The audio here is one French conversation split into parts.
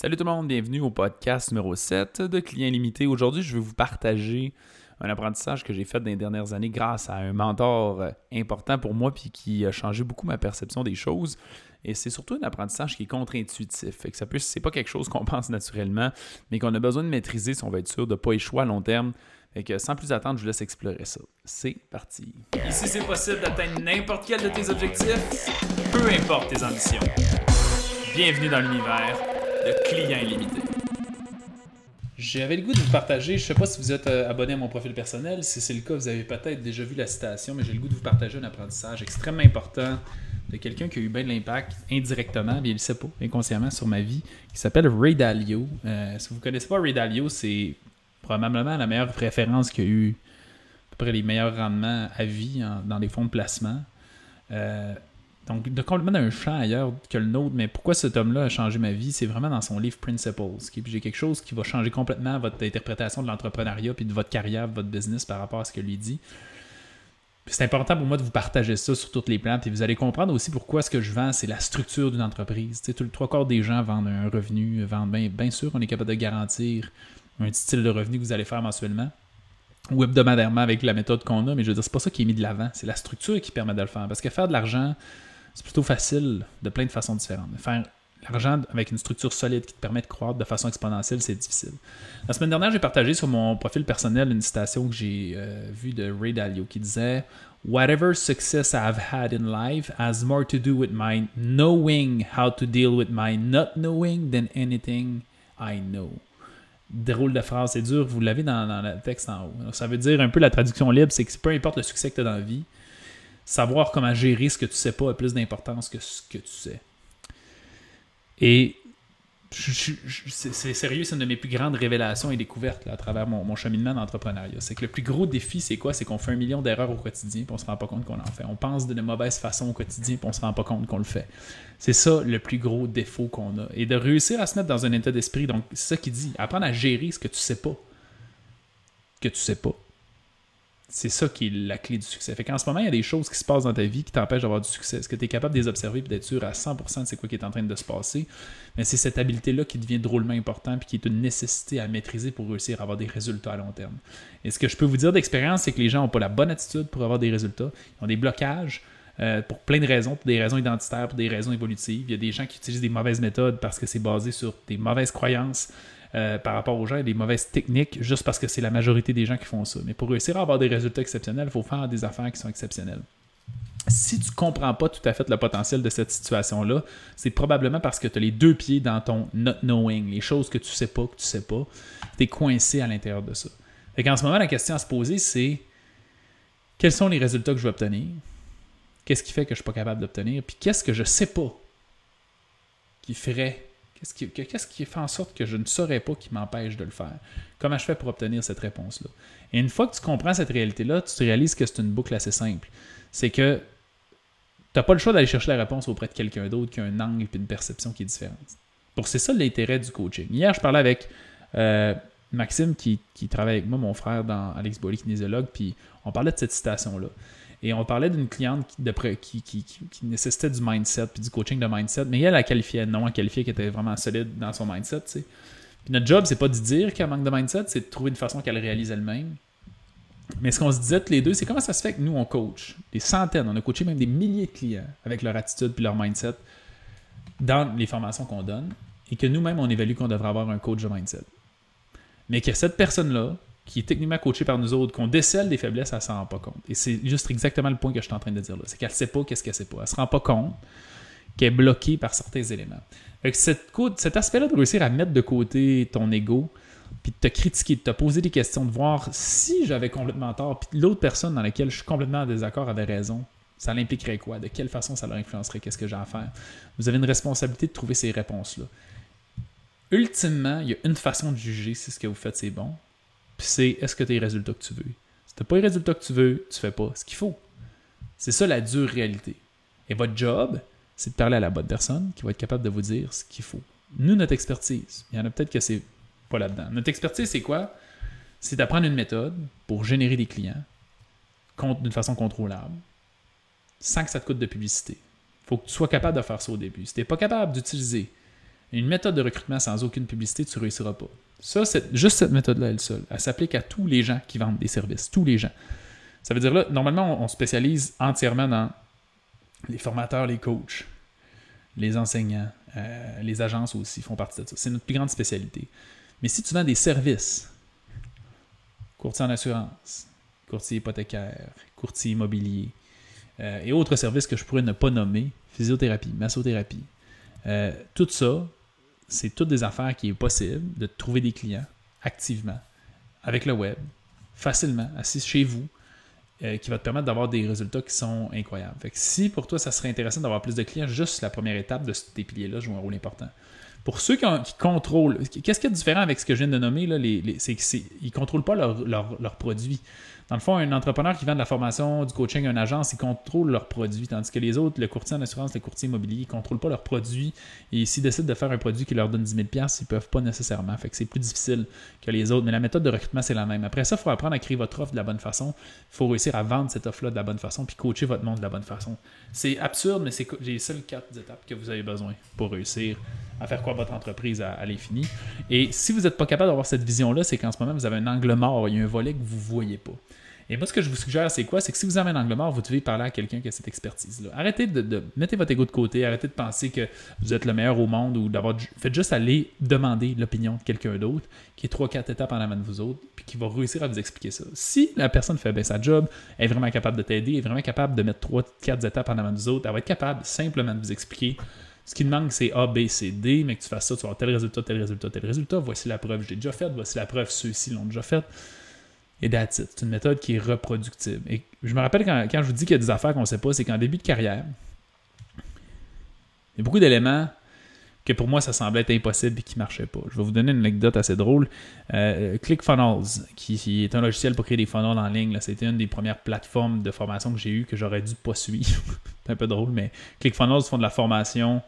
Salut tout le monde, bienvenue au podcast numéro 7 de Clients Limités. Aujourd'hui, je vais vous partager un apprentissage que j'ai fait dans les dernières années grâce à un mentor euh, important pour moi puis qui a changé beaucoup ma perception des choses. Et c'est surtout un apprentissage qui est contre-intuitif. Fait que ça peut, c'est pas quelque chose qu'on pense naturellement, mais qu'on a besoin de maîtriser si on va être sûr de ne pas échouer à long terme. Et que sans plus attendre, je vous laisse explorer ça. C'est parti. Ici, c'est possible d'atteindre n'importe quel de tes objectifs, peu importe tes ambitions. Bienvenue dans l'univers de clients illimités. J'avais le goût de vous partager, je ne sais pas si vous êtes euh, abonné à mon profil personnel, si c'est le cas, vous avez peut-être déjà vu la citation, mais j'ai le goût de vous partager un apprentissage extrêmement important de quelqu'un qui a eu bien de l'impact indirectement, bien il ne sait pas, inconsciemment sur ma vie, qui s'appelle Ray Dalio. Euh, si vous ne connaissez pas Ray Dalio, c'est probablement la meilleure référence qui a eu à peu près les meilleurs rendements à vie dans les fonds de placement. Euh, donc, de complètement d'un champ ailleurs que le nôtre. Mais pourquoi cet homme-là a changé ma vie C'est vraiment dans son livre Principles. J'ai quelque chose qui va changer complètement votre interprétation de l'entrepreneuriat puis de votre carrière, de votre business par rapport à ce que lui dit. C'est important pour moi de vous partager ça sur toutes les plantes et vous allez comprendre aussi pourquoi ce que je vends, c'est la structure d'une entreprise. Tu sais, tout trois quarts des gens vendent un revenu, vendent bien, bien sûr, on est capable de garantir un style de revenu que vous allez faire mensuellement ou hebdomadairement avec la méthode qu'on a, mais je veux dire, c'est pas ça qui est mis de l'avant, c'est la structure qui permet de le faire. Parce que faire de l'argent, c'est plutôt facile de plein de façons différentes. faire l'argent avec une structure solide qui te permet de croître de façon exponentielle, c'est difficile. La semaine dernière, j'ai partagé sur mon profil personnel une citation que j'ai euh, vue de Ray Dalio qui disait Whatever success I've had in life has more to do with my knowing how to deal with my not knowing than anything I know. Drôle de phrase, c'est dur, vous l'avez dans, dans, le texte en haut. ça veut dire un peu la traduction libre, c'est que peu importe le succès que tu as dans la vie, savoir comment gérer ce que tu sais pas a plus d'importance que ce que tu sais. Et c'est sérieux, c'est une de mes plus grandes révélations et découvertes à travers mon, cheminement d'entrepreneuriat. C'est que le plus gros défi, c'est quoi? C'est qu'on fait un million d'erreurs au quotidien et on se rend pas compte qu'on en fait. On pense de mauvaise façon au quotidien et on se rend pas compte qu'on le fait. C'est ça le plus gros défaut qu'on a. Et de réussir à se mettre dans un état d'esprit, donc c'est ça qui dit, apprendre à gérer ce que tu sais pas. Que tu sais pas. C'est ça qui est la clé du succès. Fait qu'en ce moment, il y a des choses qui se passent dans ta vie qui t'empêchent d'avoir du succès. Est-ce que tu es capable de les observer et d'être sûr à 100% de c'est quoi qui est en train de se passer? Mais c'est cette habileté-là qui devient drôlement importante et qui est une nécessité à maîtriser pour réussir à avoir des résultats à long terme. Et ce que je peux vous dire d'expérience, c'est que les gens n'ont pas la bonne attitude pour avoir des résultats. Ils ont des blocages. Euh, pour plein de raisons, pour des raisons identitaires, pour des raisons évolutives. Il y a des gens qui utilisent des mauvaises méthodes parce que c'est basé sur des mauvaises croyances, euh, par rapport aux gens et des mauvaises techniques juste parce que c'est la majorité des gens qui font ça. Mais pour réussir à avoir des résultats exceptionnels, il faut faire des affaires qui sont exceptionnelles. Si tu ne comprends pas tout à fait le potentiel de cette situation-là, c'est probablement parce que tu as les deux pieds dans ton not knowing, les choses que tu sais pas, que tu sais pas. Tu es coincé à l'intérieur de ça. Et qu'en ce moment, la question à se poser, c'est quels sont les résultats que je vais obtenir? Qu'est-ce qui fait que je ne suis pas capable d'obtenir? Puis qu'est-ce que je ne sais pas qui ferait Qu'est-ce qui, fait en sorte que je ne saurais pas qui m'empêche de le faire? Comment je fais pour obtenir cette réponse-là? Et une fois que tu comprends cette réalité-là, tu te réalises que c'est une boucle assez simple. C'est que tu n'as pas le choix d'aller chercher la réponse auprès de quelqu'un d'autre qui a un angle et une perception qui est différente. Pour c'est ça l'intérêt du coaching. Hier, je parlais avec euh, Maxime qui, travaille avec moi, mon frère dans Alex Bolly, kinésiologue, puis on parlait de cette citation-là. Et on parlait d'une cliente qui, nécessitait du mindset puis du coaching de mindset, mais elle a qualifié non, elle qualifié qu'elle était vraiment solide dans son mindset. Puis notre job, c'est pas de dire qu'elle manque de mindset, c'est de trouver une façon qu'elle réalise elle-même. Mais ce qu'on se disait tous les deux, c'est comment ça se fait que nous, on coach des centaines, on a coaché même des milliers de clients avec leur attitude puis leur mindset dans les formations qu'on donne, et que nous-mêmes, on évalue qu'on devrait avoir un coach de mindset. Mais que cette personne-là, qui est techniquement coachée par nous autres, qu'on décèle des faiblesses, elle ne s'en rend pas compte. Et c'est juste exactement le point que je suis en train de dire là. C'est qu'elle ne sait pas qu'est-ce qu'elle sait pas. Elle ne se rend pas compte qu'elle est bloquée par certains éléments. cet aspect-là de réussir à mettre de côté ton ego, puis de te critiquer, de te poser des questions, de voir si j'avais complètement tort, puis l'autre personne dans laquelle je suis complètement en désaccord avait raison, ça l'impliquerait quoi? De quelle façon ça leur influencerait? Qu'est-ce que j'ai à faire? Vous avez une responsabilité de trouver ces réponses-là. Ultimement, il y a une façon de juger si ce que vous faites c'est bon, puis c'est est-ce que tu as les résultats que tu veux? Si tu n'as pas les résultats que tu veux, tu fais pas ce qu'il faut. C'est ça la dure réalité. Et votre job, c'est de parler à la bonne personne qui va être capable de vous dire ce qu'il faut. Nous, notre expertise, il y en a peut-être que c'est pas là-dedans. Notre expertise, c'est quoi? C'est d'apprendre une méthode pour générer des clients d'une façon contrôlable, sans que ça te coûte de publicité. Il faut que tu sois capable de faire ça au début. Si tu n'es pas capable d'utiliser une méthode de recrutement sans aucune publicité, tu ne réussiras pas. Ça, c'est juste cette méthode-là, elle seule. Elle s'applique à tous les gens qui vendent des services, tous les gens. Ça veut dire là, normalement, on, spécialise entièrement dans les formateurs, les coachs, les enseignants, euh, les agences aussi font partie de ça. C'est notre plus grande spécialité. Mais si tu vends des services, courtier en assurance, courtier hypothécaire, courtier immobilier euh, et autres services que je pourrais ne pas nommer, physiothérapie, massothérapie, euh, tout ça, c'est toutes des affaires qui est possible de trouver des clients activement avec le web, facilement, assis chez vous, euh, qui va te permettre d'avoir des résultats qui sont incroyables. Si pour toi, ça serait intéressant d'avoir plus de clients, juste la première étape de ces piliers-là joue un rôle important. Pour ceux qui, contrôlent, qu'est-ce qui est différent avec ce que je viens de nommer, là, c'est qu'ils ne contrôlent pas leurs leur, produits. Dans le fond, un entrepreneur qui vend de la formation, du coaching à une agence, il contrôle leurs produits, tandis que les autres, le courtier en assurance, le courtier immobilier, ils ne contrôlent pas leurs produits. Et s'ils décident de faire un produit qui leur donne 10 000 ils ne peuvent pas nécessairement. Fait que c'est plus difficile que les autres. Mais la méthode de recrutement, c'est la même. Après ça, il faut apprendre à créer votre offre de la bonne façon. Il faut réussir à vendre cette offre-là de la bonne façon, puis coacher votre monde de la bonne façon. C'est absurde, mais c'est les seules quatre étapes que vous avez besoin pour réussir à faire quoi votre entreprise à, l'infini. Et si vous n'êtes pas capable d'avoir cette vision-là, c'est qu'en ce moment, vous avez un angle mort, il y a un volet que vous ne voyez pas. Et moi, ce que je vous suggère, c'est quoi? C'est que si vous avez un angle mort, vous devez parler à quelqu'un qui a cette expertise-là. Arrêtez de, de, Mettez votre ego de côté, arrêtez de penser que vous êtes le meilleur au monde ou d'avoir. Faites juste aller demander l'opinion de quelqu'un d'autre qui est trois, quatre étapes en avant de vous autres, puis qui va réussir à vous expliquer ça. Si la personne fait bien sa job, est vraiment capable de t'aider, est vraiment capable de mettre trois, quatre étapes en avant de vous autres, elle va être capable simplement de vous expliquer ce qui demande, c'est A, B, C, D, mais que tu fasses ça, tu vas avoir tel résultat, tel résultat, tel résultat. Voici la preuve, je l'ai déjà faite. Voici la preuve, ceux-ci l'ont déjà faite. Et that's it. C'est une méthode qui est reproductible. Et je me rappelle quand, je vous dis qu'il y a des affaires qu'on ne sait pas, c'est qu'en début de carrière, il y a beaucoup d'éléments que pour moi, ça semblait être impossible et qui ne marchaient pas. Je vais vous donner une anecdote assez drôle. Euh, ClickFunnels, qui, est un logiciel pour créer des funnels en ligne, c'était une des premières plateformes de formation que j'ai eues que j'aurais dû pas suivre. c'est un peu drôle, mais ClickFunnels font de la formation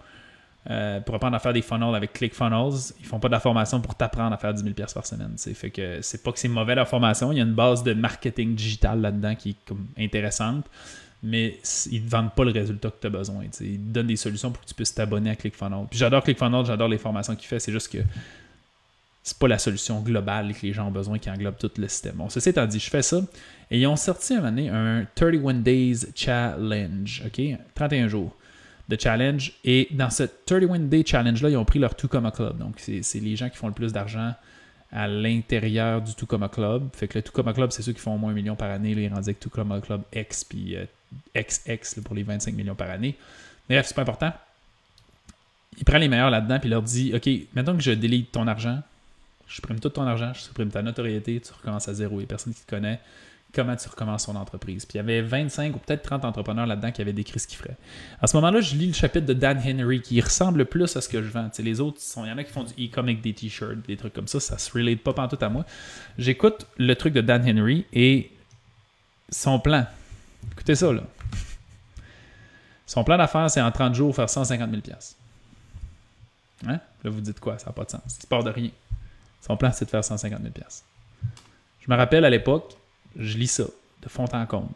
euh, pour apprendre à faire des funnels avec ClickFunnels, ils font pas de la formation pour t'apprendre à faire 10 000 par semaine. Fait que c'est pas que c'est mauvais la formation, il y a une base de marketing digital là-dedans qui est comme intéressante, mais ils ne vendent pas le résultat que tu as besoin. Ils te donnent des solutions pour que tu puisses t'abonner à ClickFunnels. Puis j'adore ClickFunnels, j'adore les formations qu'il fait, c'est juste que c'est pas la solution globale que les gens ont besoin qui englobe tout le système. Bon, ceci étant dit, je fais ça. Et ils ont sorti un année un 31 Days Challenge, OK? 31 jours de challenge. Et dans ce 31 Day Challenge-là, ils ont pris leur Tucoma Club. Donc, c'est les gens qui font le plus d'argent à l'intérieur du Tucoma Club. Fait que le Tucoma Club, c'est ceux qui font au moins un million par année. Là, ils rendent avec Tucoma Club X, puis XX euh, pour les 25 millions par année. Bref, c'est pas important. Il prend les meilleurs là-dedans, puis il leur dit Ok, maintenant que je délite ton argent, je supprime tout ton argent, je supprime ta notoriété, tu recommences à zéro. Il n'y a personne qui te connaît comment tu recommences ton entreprise. Puis il y avait 25 ou peut-être 30 entrepreneurs là-dedans qui avaient décrit ce qu'ils feraient. À ce moment-là, je lis le chapitre de Dan Henry qui ressemble plus à ce que je vends. les autres, il y en a qui font du e-comic, des t-shirts, des trucs comme ça, ça se relate pas tout à moi. J'écoute le truc de Dan Henry et son plan. Écoutez ça, là. Son plan d'affaires, c'est en 30 jours faire 150 000 Hein? Là, vous dites quoi? Ça n'a pas de sens. Il part de rien. Son plan, c'est de faire 150 000 Je me rappelle à l'époque, je lis ça de fond en comble.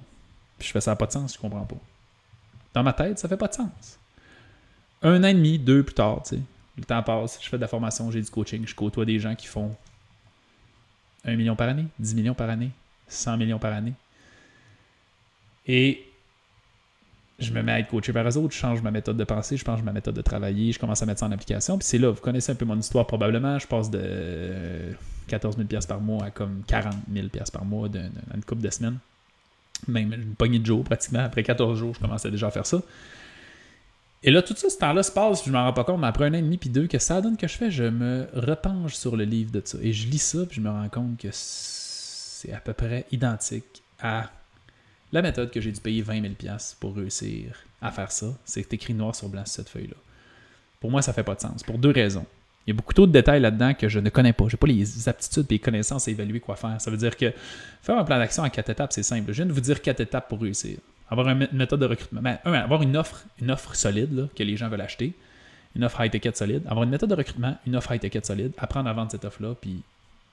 Puis je fais ça n'a pas de sens, je comprends pas. Dans ma tête, ça fait pas de sens. Un an et demi, deux plus tard, tu sais, le temps passe, je fais de la formation, j'ai du coaching, je côtoie des gens qui font 1 million par année, 10 millions par année, 100 millions par année. Et je me mets à être coaché par eux autres, je change ma méthode de pensée, je change ma méthode de travailler, je commence à mettre ça en application. Puis c'est là, vous connaissez un peu mon histoire probablement, je passe de 14 000 par mois à comme 40 000 par mois dans une couple de semaines. Même une poignée de jours pratiquement. Après 14 jours, je commençais déjà à faire ça. Et là, tout ça, ce temps-là se passe, je ne m'en rends pas compte, mais après un an et demi puis deux, que ça donne que je fais, je me repenche sur le livre de ça. Et je lis ça, puis je me rends compte que c'est à peu près identique à la méthode que j'ai dû payer 20 000 pour réussir à faire ça. C'est écrit noir sur blanc sur cette feuille-là. Pour moi, ça fait pas de sens. Pour deux raisons. Il y a beaucoup d'autres détails là-dedans que je ne connais pas. Je n'ai pas les aptitudes et les connaissances à évaluer quoi faire. Ça veut dire que faire un plan d'action en quatre étapes, c'est simple. Je viens de vous dire quatre étapes pour réussir. Avoir une méthode de recrutement. Ben, un, avoir une offre, une offre solide que les gens veulent acheter. Une offre high-ticket solide. Avoir une méthode de recrutement, une offre high-ticket solide. Apprendre à vendre cette offre-là, puis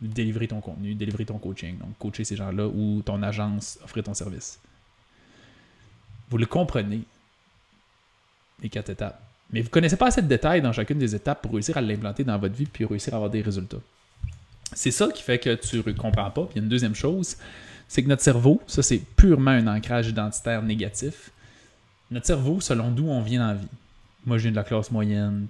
délivrer ton contenu, délivrer ton coaching. Donc, coacher ces gens-là ou ton agence, offrir ton service. Vous le comprenez, les quatre étapes Mais vous ne connaissez pas assez de détails dans chacune des étapes pour réussir à l'implanter dans votre vie puis réussir à avoir des résultats. C'est ça qui fait que tu ne comprends pas. Puis une deuxième chose, c'est que notre cerveau, ça c'est purement un ancrage identitaire négatif. Notre cerveau, selon d'où on vient dans la vie. Moi, je viens de la classe moyenne.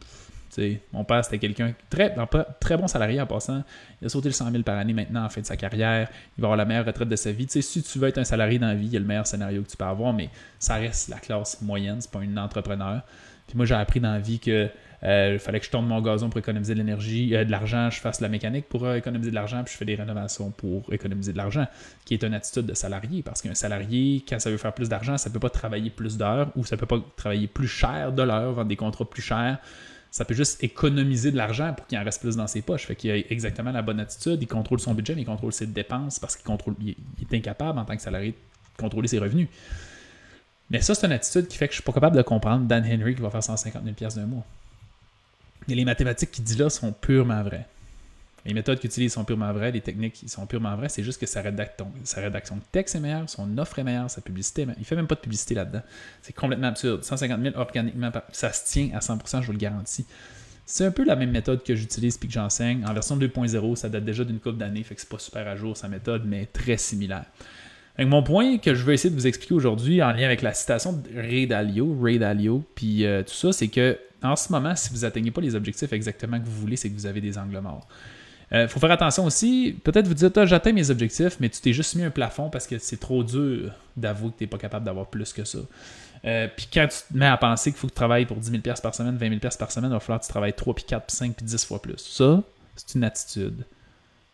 Mon père, c'était quelqu'un très, très bon salarié en passant. Il a sauté le 100 000 par année maintenant en fin de sa carrière. Il va avoir la meilleure retraite de sa vie. si tu veux être un salarié dans la vie, il y a le meilleur scénario que tu peux avoir, mais ça reste la classe moyenne. C'est pas un entrepreneur. Puis moi, j'ai appris dans la vie que euh, fallait que je tourne mon gazon pour économiser de l'énergie, euh, de l'argent, je fasse la mécanique pour euh, économiser de l'argent, puis je fais des rénovations pour économiser de l'argent, qui est une attitude de salarié. Parce qu'un salarié, quand ça veut faire plus d'argent, ça ne peut pas travailler plus d'heures ou ça ne peut pas travailler plus cher de l'heure, vendre des contrats plus chers. Ça peut juste économiser de l'argent pour qu'il en reste plus dans ses poches. Fait qu'il a exactement la bonne attitude, il contrôle son budget, mais il contrôle ses dépenses parce qu'il contrôle, il est incapable en tant que salarié de contrôler ses revenus. Mais ça, c'est une attitude qui fait que je ne suis pas capable de comprendre Dan Henry qui va faire 150 000 d'un mois. Et les mathématiques qu'il dit là sont purement vraies. Les méthodes qu'il utilise sont purement vraies, les techniques sont purement vraies, c'est juste que sa, sa rédaction de texte est meilleure, son offre est meilleure, sa publicité, il fait même pas de publicité là-dedans. C'est complètement absurde. 150 000 organiquement, ça se tient à 100%, je vous le garantis. C'est un peu la même méthode que j'utilise puis que j'enseigne. En version 2.0, ça date déjà d'une couple d'années, fait que c'est pas super à jour sa méthode, mais très similaire. mon point que je veux essayer de vous expliquer aujourd'hui en lien avec la citation de Ray Dalio, Ray Dalio, puis euh, tout ça, c'est que en ce moment, si vous n'atteignez pas les objectifs exactement que vous voulez, c'est que vous avez des angles morts. Il euh, faut faire attention aussi. Peut-être vous dites, j'atteins mes objectifs, mais tu t'es juste mis un plafond parce que c'est trop dur d'avouer que tu n'es pas capable d'avoir plus que ça. Euh, puis quand tu te mets à penser qu'il faut que tu travailles pour 10 000 par semaine, 20 000 par semaine, il va falloir que tu travailles 3, puis 4, puis 5, puis 10 fois plus. Ça, c'est une attitude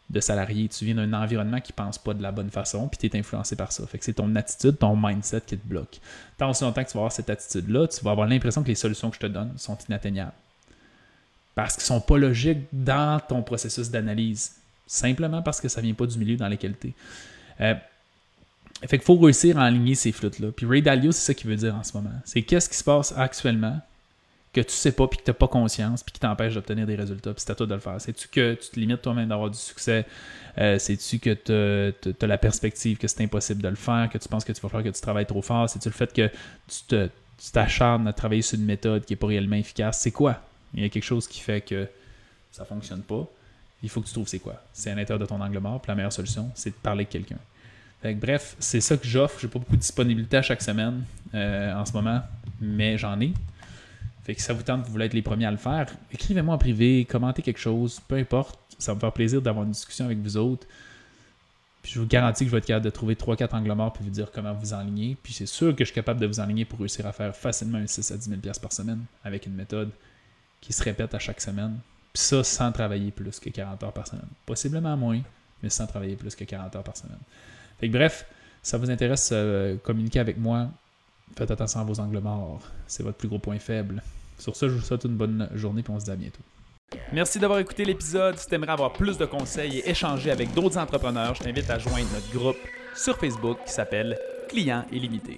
de salarié. Tu viens d'un environnement qui pense pas de la bonne façon, puis tu es influencé par ça. Fait que c'est ton attitude, ton mindset qui te bloque. Tant aussi longtemps que tu vas avoir cette attitude-là, tu vas avoir l'impression que les solutions que je te donne sont inatteignables. Parce qu'ils sont pas logiques dans ton processus d'analyse. Simplement parce que ça vient pas du milieu dans lequel tu. Euh, fait qu'il faut réussir à aligner ces flûtes-là. Puis Ray Dalio, c'est ça qu'il veut dire en ce moment. C'est qu'est-ce qui se passe actuellement que tu sais pas, puis que tu n'as pas conscience, puis qui t'empêche d'obtenir des résultats, puis c'est à toi de le faire. Sais-tu que tu te limites toi-même d'avoir du succès? Euh, sais-tu que tu as la perspective que c'est impossible de le faire, que tu penses que tu vas faire que tu travailles trop fort? C'est-tu le fait que tu t'acharnes à travailler sur une méthode qui n'est pas réellement efficace? C'est quoi? Il y a quelque chose qui fait que ça ne fonctionne pas. Il faut que tu trouves c'est quoi. C'est à l'intérieur de ton angle mort, puis la meilleure solution, c'est de parler avec quelqu'un. bref, c'est ça que j'offre. J'ai pas beaucoup de disponibilité à chaque semaine euh, en ce moment, mais j'en ai. Fait que ça vous tente, vous voulez être les premiers à le faire, écrivez-moi en privé, commentez quelque chose, peu importe. Ça va me faire plaisir d'avoir une discussion avec vous autres. Puis je vous garantis que je vais être capable de trouver 3-4 angles morts pour vous dire comment vous enligner. Puis c'est sûr que je suis capable de vous enligner pour réussir à faire facilement un 6 à 10 000 par semaine avec une méthode qui se répète à chaque semaine. Puis ça sans travailler plus que 40 heures par semaine. Possiblement moins, mais sans travailler plus que 40 heures par semaine. Fait que bref, ça vous intéresse, euh, communiquer avec moi. Faites attention à vos angles morts. C'est votre plus gros point faible. Sur ce, je vous souhaite une bonne journée et on se dit à bientôt. Merci d'avoir écouté l'épisode. Si tu aimerais avoir plus de conseils et échanger avec d'autres entrepreneurs, je t'invite à joindre notre groupe sur Facebook qui s'appelle Clients illimités.